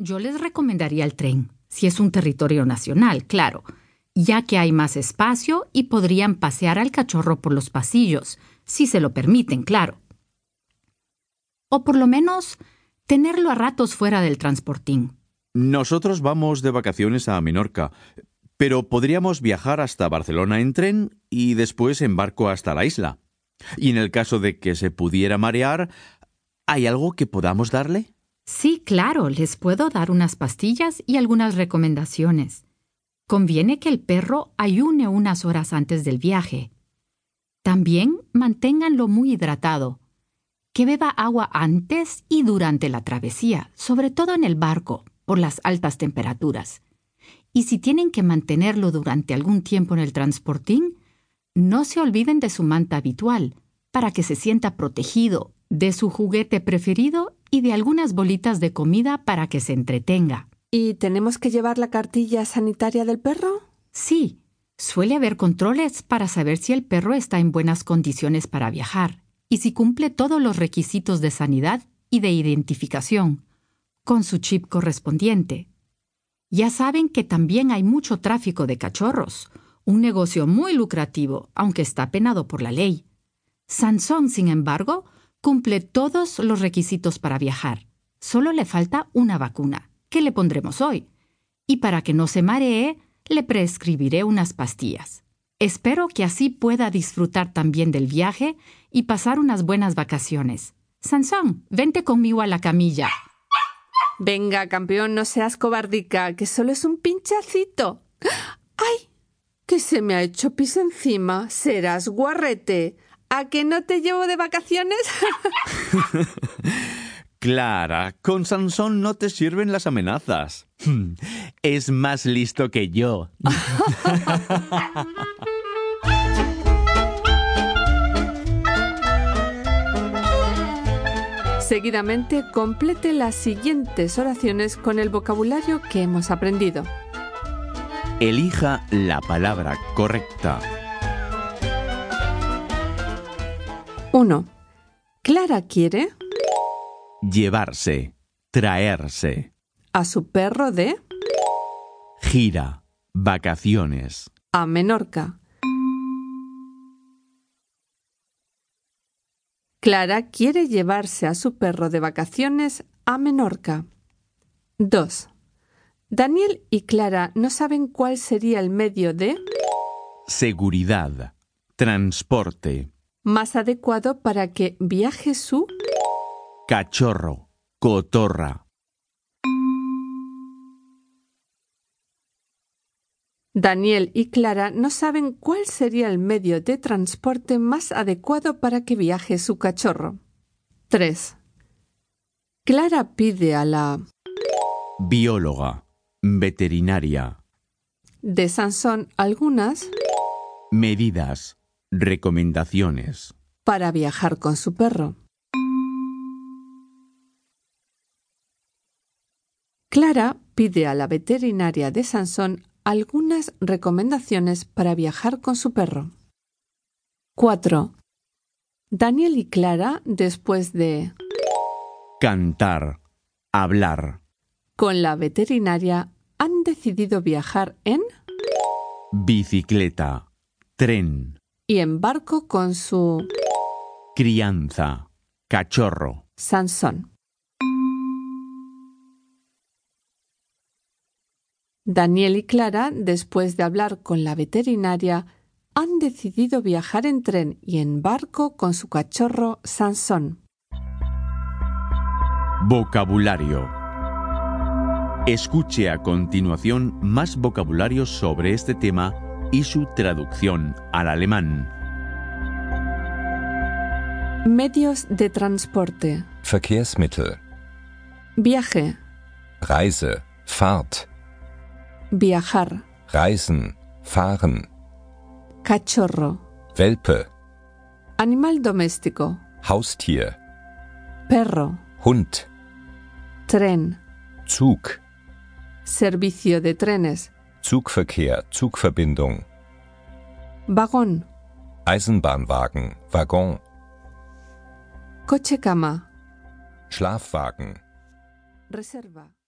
Yo les recomendaría el tren, si es un territorio nacional, claro, ya que hay más espacio y podrían pasear al cachorro por los pasillos, si se lo permiten, claro. O por lo menos tenerlo a ratos fuera del transportín. Nosotros vamos de vacaciones a Menorca, pero podríamos viajar hasta Barcelona en tren y después en barco hasta la isla. Y en el caso de que se pudiera marear, ¿hay algo que podamos darle? Sí, claro, les puedo dar unas pastillas y algunas recomendaciones. Conviene que el perro ayune unas horas antes del viaje. También manténganlo muy hidratado. Que beba agua antes y durante la travesía, sobre todo en el barco, por las altas temperaturas. Y si tienen que mantenerlo durante algún tiempo en el transportín, no se olviden de su manta habitual, para que se sienta protegido, de su juguete preferido y de algunas bolitas de comida para que se entretenga. ¿Y tenemos que llevar la cartilla sanitaria del perro? Sí, suele haber controles para saber si el perro está en buenas condiciones para viajar y si cumple todos los requisitos de sanidad y de identificación, con su chip correspondiente. Ya saben que también hay mucho tráfico de cachorros, un negocio muy lucrativo, aunque está penado por la ley. Sansón, sin embargo, cumple todos los requisitos para viajar. Solo le falta una vacuna, que le pondremos hoy. Y para que no se maree, le prescribiré unas pastillas. Espero que así pueda disfrutar también del viaje y pasar unas buenas vacaciones. Sansón, vente conmigo a la camilla. Venga, campeón, no seas cobardica, que solo es un pinchacito. ¡Ay! Que se me ha hecho pis encima. Serás guarrete. ¿A que no te llevo de vacaciones? Clara, con Sansón no te sirven las amenazas. Es más listo que yo. Seguidamente complete las siguientes oraciones con el vocabulario que hemos aprendido. Elija la palabra correcta. 1. Clara quiere Llevarse, traerse, a su perro de gira, vacaciones. a Menorca. Clara quiere llevarse a su perro de vacaciones a Menorca. 2. Daniel y Clara no saben cuál sería el medio de Seguridad, transporte, más adecuado para que viaje su cachorro, cotorra. Daniel y Clara no saben cuál sería el medio de transporte más adecuado para que viaje su cachorro. 3. Clara pide a la Bióloga, veterinaria, de Sansón algunas medidas, recomendaciones. para viajar con su perro. Clara pide a la veterinaria de Sansón algunas recomendaciones para viajar con su perro. 4. Daniel y Clara, después de Cantar, hablar, con la veterinaria, han decidido viajar en bicicleta, tren, y en barco con su crianza, cachorro. Sansón. Daniel y Clara, después de hablar con la veterinaria, han decidido viajar en tren y en barco con su cachorro Sansón. Vocabulario. Escuche a continuación más vocabulario sobre este tema y su traducción al alemán. Medios de transporte. Verkehrsmittel, Viaje. Reise, Fahrt, Viajar. Reisen, Fahren, Cachorro. Welpe, Animal doméstico. Haustier, Perro. Hund, Tren. Zug, Servicio de trenes. Zugverkehr, Zugverbindung, Vagón. Eisenbahnwagen, Waggon, Coche cama. Schlafwagen. Reserva.